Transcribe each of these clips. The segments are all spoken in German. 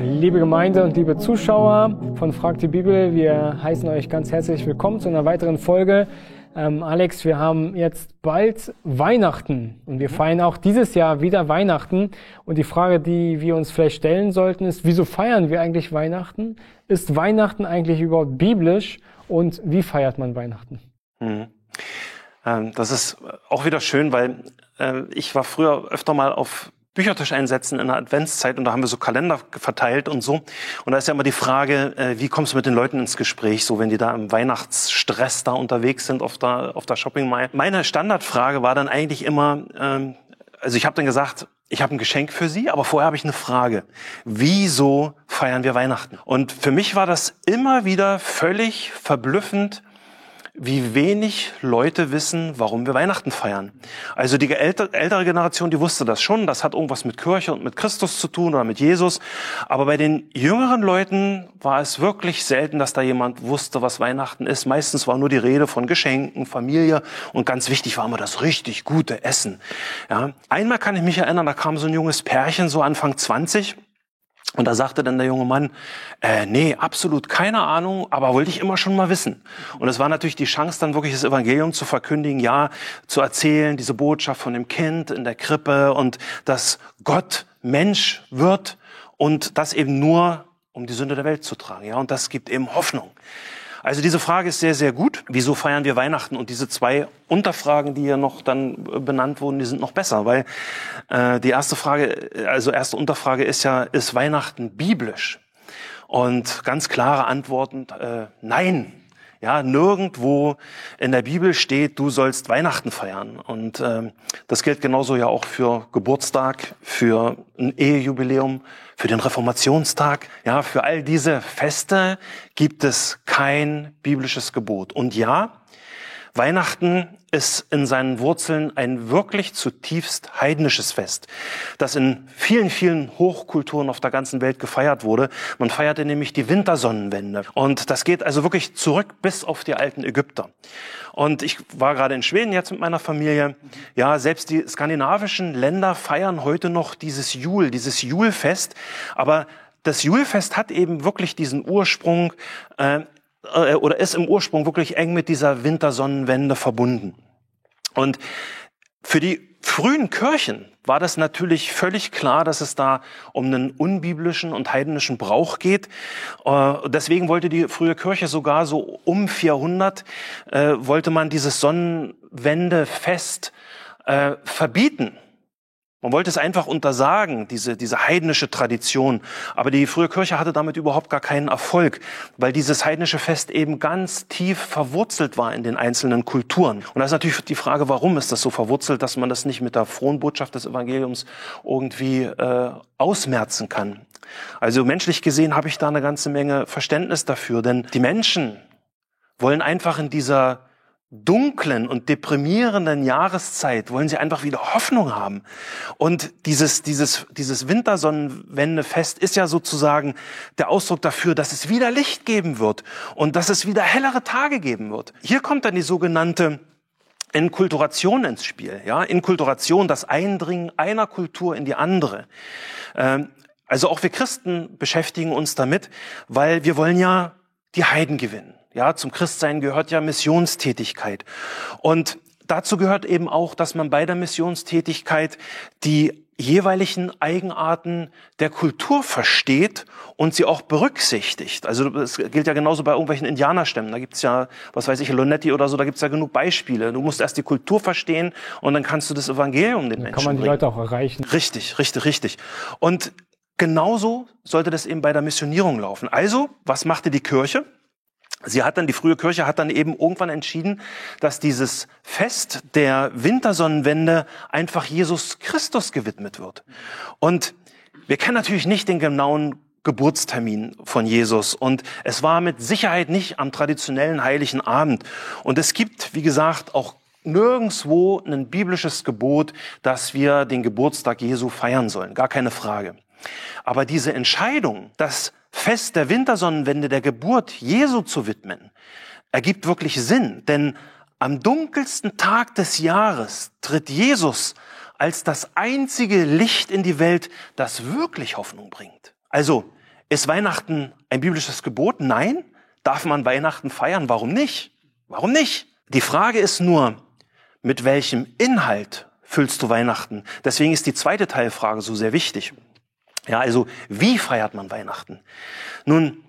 Liebe Gemeinde und liebe Zuschauer von Frag die Bibel, wir heißen euch ganz herzlich willkommen zu einer weiteren Folge. Ähm, Alex, wir haben jetzt bald Weihnachten und wir feiern auch dieses Jahr wieder Weihnachten. Und die Frage, die wir uns vielleicht stellen sollten, ist, wieso feiern wir eigentlich Weihnachten? Ist Weihnachten eigentlich überhaupt biblisch und wie feiert man Weihnachten? Mhm. Ähm, das ist auch wieder schön, weil äh, ich war früher öfter mal auf Büchertisch einsetzen in der Adventszeit und da haben wir so Kalender verteilt und so. Und da ist ja immer die Frage, äh, wie kommst du mit den Leuten ins Gespräch, so wenn die da im Weihnachtsstress da unterwegs sind auf der, auf der Shoppingmeile. Meine Standardfrage war dann eigentlich immer, ähm, also ich habe dann gesagt, ich habe ein Geschenk für Sie, aber vorher habe ich eine Frage. Wieso feiern wir Weihnachten? Und für mich war das immer wieder völlig verblüffend, wie wenig Leute wissen, warum wir Weihnachten feiern. Also die ältere Generation, die wusste das schon, das hat irgendwas mit Kirche und mit Christus zu tun oder mit Jesus. Aber bei den jüngeren Leuten war es wirklich selten, dass da jemand wusste, was Weihnachten ist. Meistens war nur die Rede von Geschenken, Familie und ganz wichtig war immer das richtig gute Essen. Ja. Einmal kann ich mich erinnern, da kam so ein junges Pärchen, so Anfang 20, und da sagte dann der junge Mann, äh, nee, absolut keine Ahnung, aber wollte ich immer schon mal wissen. Und es war natürlich die Chance, dann wirklich das Evangelium zu verkündigen, ja, zu erzählen, diese Botschaft von dem Kind in der Krippe und dass Gott Mensch wird und das eben nur, um die Sünde der Welt zu tragen. Ja, und das gibt eben Hoffnung. Also diese Frage ist sehr, sehr gut. Wieso feiern wir Weihnachten? Und diese zwei Unterfragen, die hier noch dann äh, benannt wurden, die sind noch besser, weil äh, die erste Frage, äh, also erste Unterfrage ist ja, ist Weihnachten biblisch? Und ganz klare Antworten, äh, nein. Ja, nirgendwo in der Bibel steht, du sollst Weihnachten feiern. Und ähm, das gilt genauso ja auch für Geburtstag, für ein Ehejubiläum, für den Reformationstag. Ja, für all diese Feste gibt es kein biblisches Gebot. Und ja, Weihnachten ist in seinen Wurzeln ein wirklich zutiefst heidnisches Fest, das in vielen, vielen Hochkulturen auf der ganzen Welt gefeiert wurde. Man feierte nämlich die Wintersonnenwende. Und das geht also wirklich zurück bis auf die alten Ägypter. Und ich war gerade in Schweden jetzt mit meiner Familie. Ja, selbst die skandinavischen Länder feiern heute noch dieses Jul, dieses Julfest. Aber das Julfest hat eben wirklich diesen Ursprung äh, äh, oder ist im Ursprung wirklich eng mit dieser Wintersonnenwende verbunden. Und für die frühen Kirchen war das natürlich völlig klar, dass es da um einen unbiblischen und heidnischen Brauch geht. Äh, deswegen wollte die frühe Kirche sogar so um 400 äh, wollte man dieses Sonnenwendefest verbieten. Man wollte es einfach untersagen, diese, diese heidnische Tradition. Aber die frühe Kirche hatte damit überhaupt gar keinen Erfolg, weil dieses heidnische Fest eben ganz tief verwurzelt war in den einzelnen Kulturen. Und da ist natürlich die Frage, warum ist das so verwurzelt, dass man das nicht mit der frohen Botschaft des Evangeliums irgendwie äh, ausmerzen kann. Also menschlich gesehen habe ich da eine ganze Menge Verständnis dafür, denn die Menschen wollen einfach in dieser dunklen und deprimierenden Jahreszeit wollen sie einfach wieder Hoffnung haben. Und dieses, dieses, dieses Wintersonnenwendefest ist ja sozusagen der Ausdruck dafür, dass es wieder Licht geben wird und dass es wieder hellere Tage geben wird. Hier kommt dann die sogenannte Inkulturation ins Spiel. Ja, Inkulturation, das Eindringen einer Kultur in die andere. Ähm, also auch wir Christen beschäftigen uns damit, weil wir wollen ja die Heiden gewinnen. Ja, zum Christsein gehört ja Missionstätigkeit. Und dazu gehört eben auch, dass man bei der Missionstätigkeit die jeweiligen Eigenarten der Kultur versteht und sie auch berücksichtigt. Also das gilt ja genauso bei irgendwelchen Indianerstämmen. Da gibt's ja, was weiß ich, Lonetti oder so, da gibt's ja genug Beispiele. Du musst erst die Kultur verstehen und dann kannst du das Evangelium den dann Menschen kann man die bringen. Leute auch erreichen. Richtig, richtig, richtig. Und genauso sollte das eben bei der Missionierung laufen. Also, was machte die Kirche? Sie hat dann, die frühe Kirche hat dann eben irgendwann entschieden, dass dieses Fest der Wintersonnenwende einfach Jesus Christus gewidmet wird. Und wir kennen natürlich nicht den genauen Geburtstermin von Jesus und es war mit Sicherheit nicht am traditionellen heiligen Abend. Und es gibt, wie gesagt, auch nirgendswo ein biblisches Gebot, dass wir den Geburtstag Jesu feiern sollen. Gar keine Frage. Aber diese Entscheidung, dass Fest der Wintersonnenwende der Geburt Jesu zu widmen, ergibt wirklich Sinn, denn am dunkelsten Tag des Jahres tritt Jesus als das einzige Licht in die Welt, das wirklich Hoffnung bringt. Also, Ist Weihnachten ein biblisches Gebot? Nein. Darf man Weihnachten feiern? Warum nicht? Warum nicht? Die Frage ist nur, mit welchem Inhalt füllst du Weihnachten? Deswegen ist die zweite Teilfrage so sehr wichtig. Ja, also wie feiert man Weihnachten? Nun,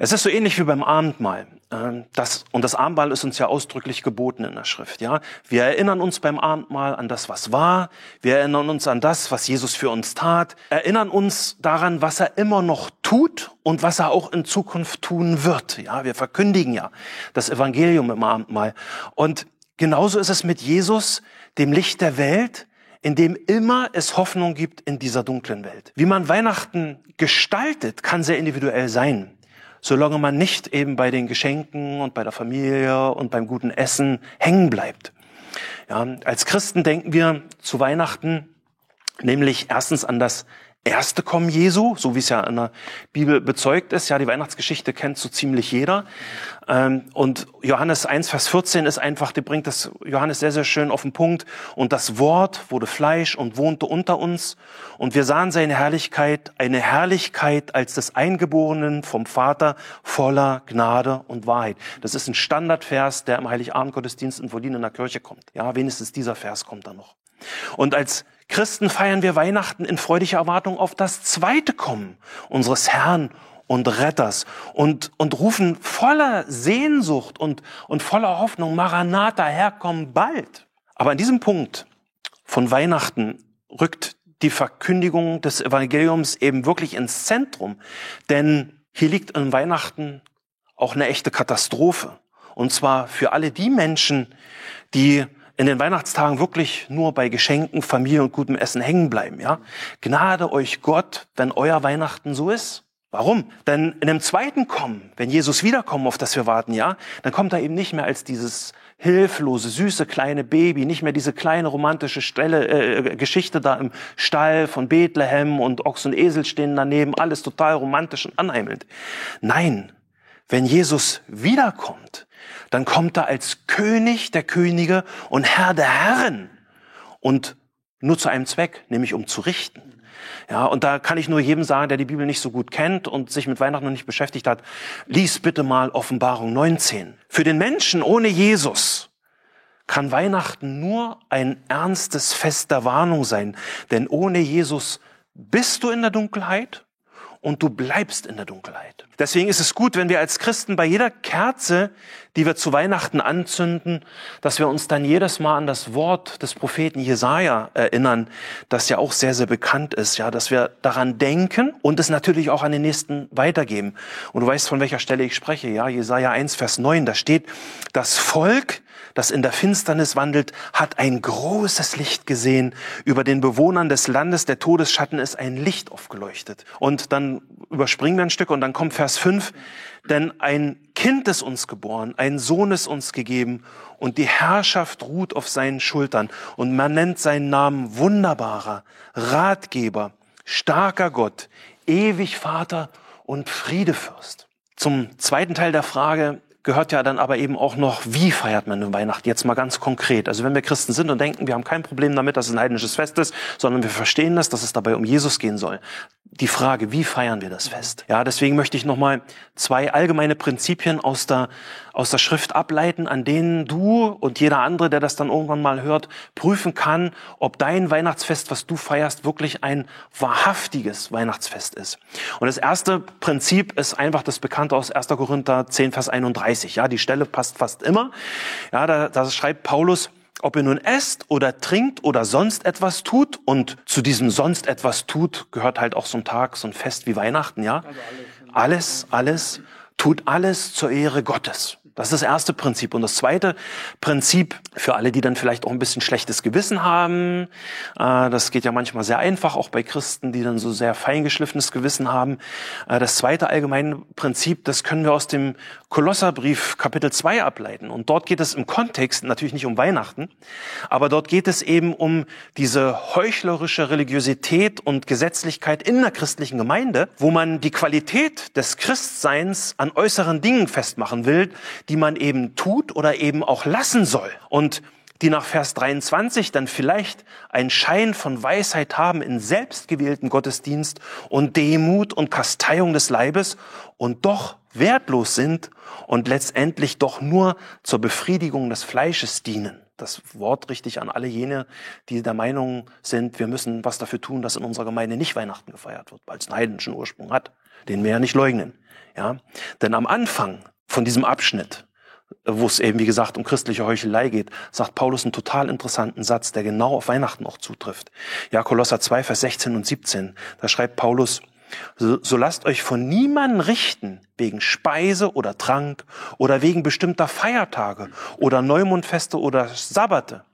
es ist so ähnlich wie beim Abendmahl. Ähm, das, und das Abendmahl ist uns ja ausdrücklich geboten in der Schrift. Ja, wir erinnern uns beim Abendmahl an das, was war. Wir erinnern uns an das, was Jesus für uns tat. Erinnern uns daran, was er immer noch tut und was er auch in Zukunft tun wird. Ja, wir verkündigen ja das Evangelium im Abendmahl. Und genauso ist es mit Jesus, dem Licht der Welt, in dem immer es Hoffnung gibt in dieser dunklen Welt. Wie man Weihnachten gestaltet, kann sehr individuell sein solange man nicht eben bei den Geschenken und bei der Familie und beim guten Essen hängen bleibt. Ja, als Christen denken wir zu Weihnachten nämlich erstens an das erste Kommen Jesu, so wie es ja in der Bibel bezeugt ist. Ja, die Weihnachtsgeschichte kennt so ziemlich jeder. Ähm, und Johannes 1, Vers 14 ist einfach, die bringt das Johannes sehr, sehr schön auf den Punkt. Und das Wort wurde Fleisch und wohnte unter uns. Und wir sahen seine Herrlichkeit, eine Herrlichkeit als des Eingeborenen vom Vater voller Gnade und Wahrheit. Das ist ein Standardvers, der im Heiligabend-Gottesdienst in Wolin in der Kirche kommt. Ja, wenigstens dieser Vers kommt da noch. Und als Christen feiern wir Weihnachten in freudiger Erwartung auf das zweite Kommen unseres Herrn und Retters und, und rufen voller Sehnsucht und, und voller Hoffnung, Maranatha, Herr, komm bald. Aber an diesem Punkt von Weihnachten rückt die Verkündigung des Evangeliums eben wirklich ins Zentrum. Denn hier liegt in Weihnachten auch eine echte Katastrophe. Und zwar für alle die Menschen, die in den Weihnachtstagen wirklich nur bei Geschenken, Familie und gutem Essen hängen bleiben, ja? Gnade euch Gott, wenn euer Weihnachten so ist. Warum? Denn in dem zweiten Kommen, wenn Jesus wiederkommt, auf das wir warten, ja, dann kommt er eben nicht mehr als dieses hilflose, süße kleine Baby, nicht mehr diese kleine romantische Stelle, äh, Geschichte da im Stall von Bethlehem und Ochs und Esel stehen daneben, alles total romantisch und anheimelnd. Nein, wenn Jesus wiederkommt, dann kommt er als König der Könige und Herr der Herren und nur zu einem Zweck, nämlich um zu richten. Ja, und da kann ich nur jedem sagen, der die Bibel nicht so gut kennt und sich mit Weihnachten noch nicht beschäftigt hat, lies bitte mal Offenbarung 19. Für den Menschen ohne Jesus kann Weihnachten nur ein ernstes Fest der Warnung sein, denn ohne Jesus bist du in der Dunkelheit und du bleibst in der Dunkelheit. Deswegen ist es gut, wenn wir als Christen bei jeder Kerze, die wir zu Weihnachten anzünden, dass wir uns dann jedes Mal an das Wort des Propheten Jesaja erinnern, das ja auch sehr, sehr bekannt ist, ja, dass wir daran denken und es natürlich auch an den Nächsten weitergeben. Und du weißt, von welcher Stelle ich spreche, ja, Jesaja 1, Vers 9, da steht, das Volk, das in der Finsternis wandelt, hat ein großes Licht gesehen. Über den Bewohnern des Landes der Todesschatten ist ein Licht aufgeleuchtet. Und dann überspringen wir ein Stück und dann kommt Vers 5. Denn ein Kind ist uns geboren, ein Sohn ist uns gegeben und die Herrschaft ruht auf seinen Schultern. Und man nennt seinen Namen wunderbarer, Ratgeber, starker Gott, ewig Vater und Friedefürst. Zum zweiten Teil der Frage, gehört ja dann aber eben auch noch, wie feiert man eine Weihnacht? Jetzt mal ganz konkret. Also wenn wir Christen sind und denken, wir haben kein Problem damit, dass es ein heidnisches Fest ist, sondern wir verstehen das, dass es dabei um Jesus gehen soll. Die Frage, wie feiern wir das Fest? Ja, deswegen möchte ich nochmal zwei allgemeine Prinzipien aus der, aus der Schrift ableiten, an denen du und jeder andere, der das dann irgendwann mal hört, prüfen kann, ob dein Weihnachtsfest, was du feierst, wirklich ein wahrhaftiges Weihnachtsfest ist. Und das erste Prinzip ist einfach das Bekannte aus 1. Korinther 10, Vers 31. 30. Ja, die Stelle passt fast immer. Ja, da, da schreibt Paulus, ob ihr nun esst oder trinkt oder sonst etwas tut und zu diesem sonst etwas tut gehört halt auch so ein Tag, so ein Fest wie Weihnachten, ja. Also alles, alles, tut alles zur Ehre Gottes. Das ist das erste Prinzip. Und das zweite Prinzip für alle, die dann vielleicht auch ein bisschen schlechtes Gewissen haben, äh, das geht ja manchmal sehr einfach, auch bei Christen, die dann so sehr feingeschliffenes Gewissen haben. Äh, das zweite allgemeine Prinzip, das können wir aus dem Kolosserbrief Kapitel 2 ableiten. Und dort geht es im Kontext natürlich nicht um Weihnachten, aber dort geht es eben um diese heuchlerische Religiosität und Gesetzlichkeit in der christlichen Gemeinde, wo man die Qualität des Christseins an äußeren Dingen festmachen will, die man eben tut oder eben auch lassen soll. Und die nach Vers 23 dann vielleicht einen Schein von Weisheit haben in selbstgewählten Gottesdienst und Demut und Kasteiung des Leibes und doch wertlos sind und letztendlich doch nur zur Befriedigung des Fleisches dienen. Das Wort richtig an alle jene, die der Meinung sind, wir müssen was dafür tun, dass in unserer Gemeinde nicht Weihnachten gefeiert wird, weil es einen heidnischen Ursprung hat. Den wir ja nicht leugnen. Ja? Denn am Anfang von diesem Abschnitt wo es eben, wie gesagt, um christliche Heuchelei geht, sagt Paulus einen total interessanten Satz, der genau auf Weihnachten auch zutrifft. Ja, Kolosser 2, Vers 16 und 17, da schreibt Paulus, so, so lasst euch von niemandem richten wegen Speise oder Trank oder wegen bestimmter Feiertage oder Neumondfeste oder Sabbate,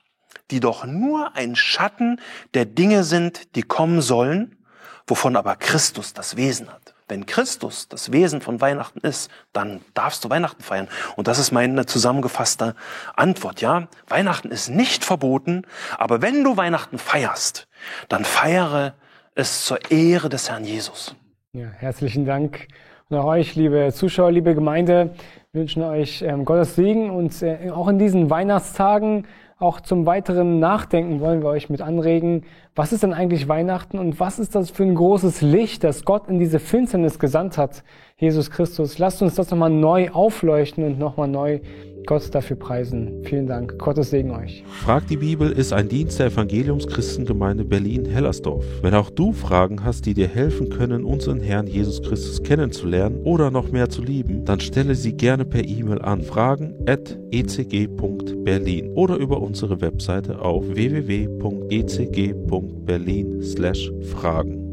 die doch nur ein Schatten der Dinge sind, die kommen sollen, wovon aber Christus das Wesen hat. Wenn Christus das Wesen von Weihnachten ist, dann darfst du Weihnachten feiern. Und das ist meine zusammengefasste Antwort. Ja, Weihnachten ist nicht verboten, aber wenn du Weihnachten feierst, dann feiere es zur Ehre des Herrn Jesus. Ja, herzlichen Dank. Und auch euch, liebe Zuschauer, liebe Gemeinde, wünschen euch ähm, Gottes Segen und äh, auch in diesen Weihnachtstagen auch zum weiteren Nachdenken wollen wir euch mit anregen. Was ist denn eigentlich Weihnachten und was ist das für ein großes Licht, das Gott in diese Finsternis gesandt hat, Jesus Christus? Lasst uns das nochmal neu aufleuchten und nochmal neu Gott dafür preisen. Vielen Dank. Gottes Segen euch. Frag die Bibel ist ein Dienst der Evangeliumschristengemeinde Berlin-Hellersdorf. Wenn auch du Fragen hast, die dir helfen können, unseren Herrn Jesus Christus kennenzulernen oder noch mehr zu lieben, dann stelle sie gerne per E-Mail an fragen.ecg.berlin oder über unsere Webseite auf www.ecg.berlin/fragen.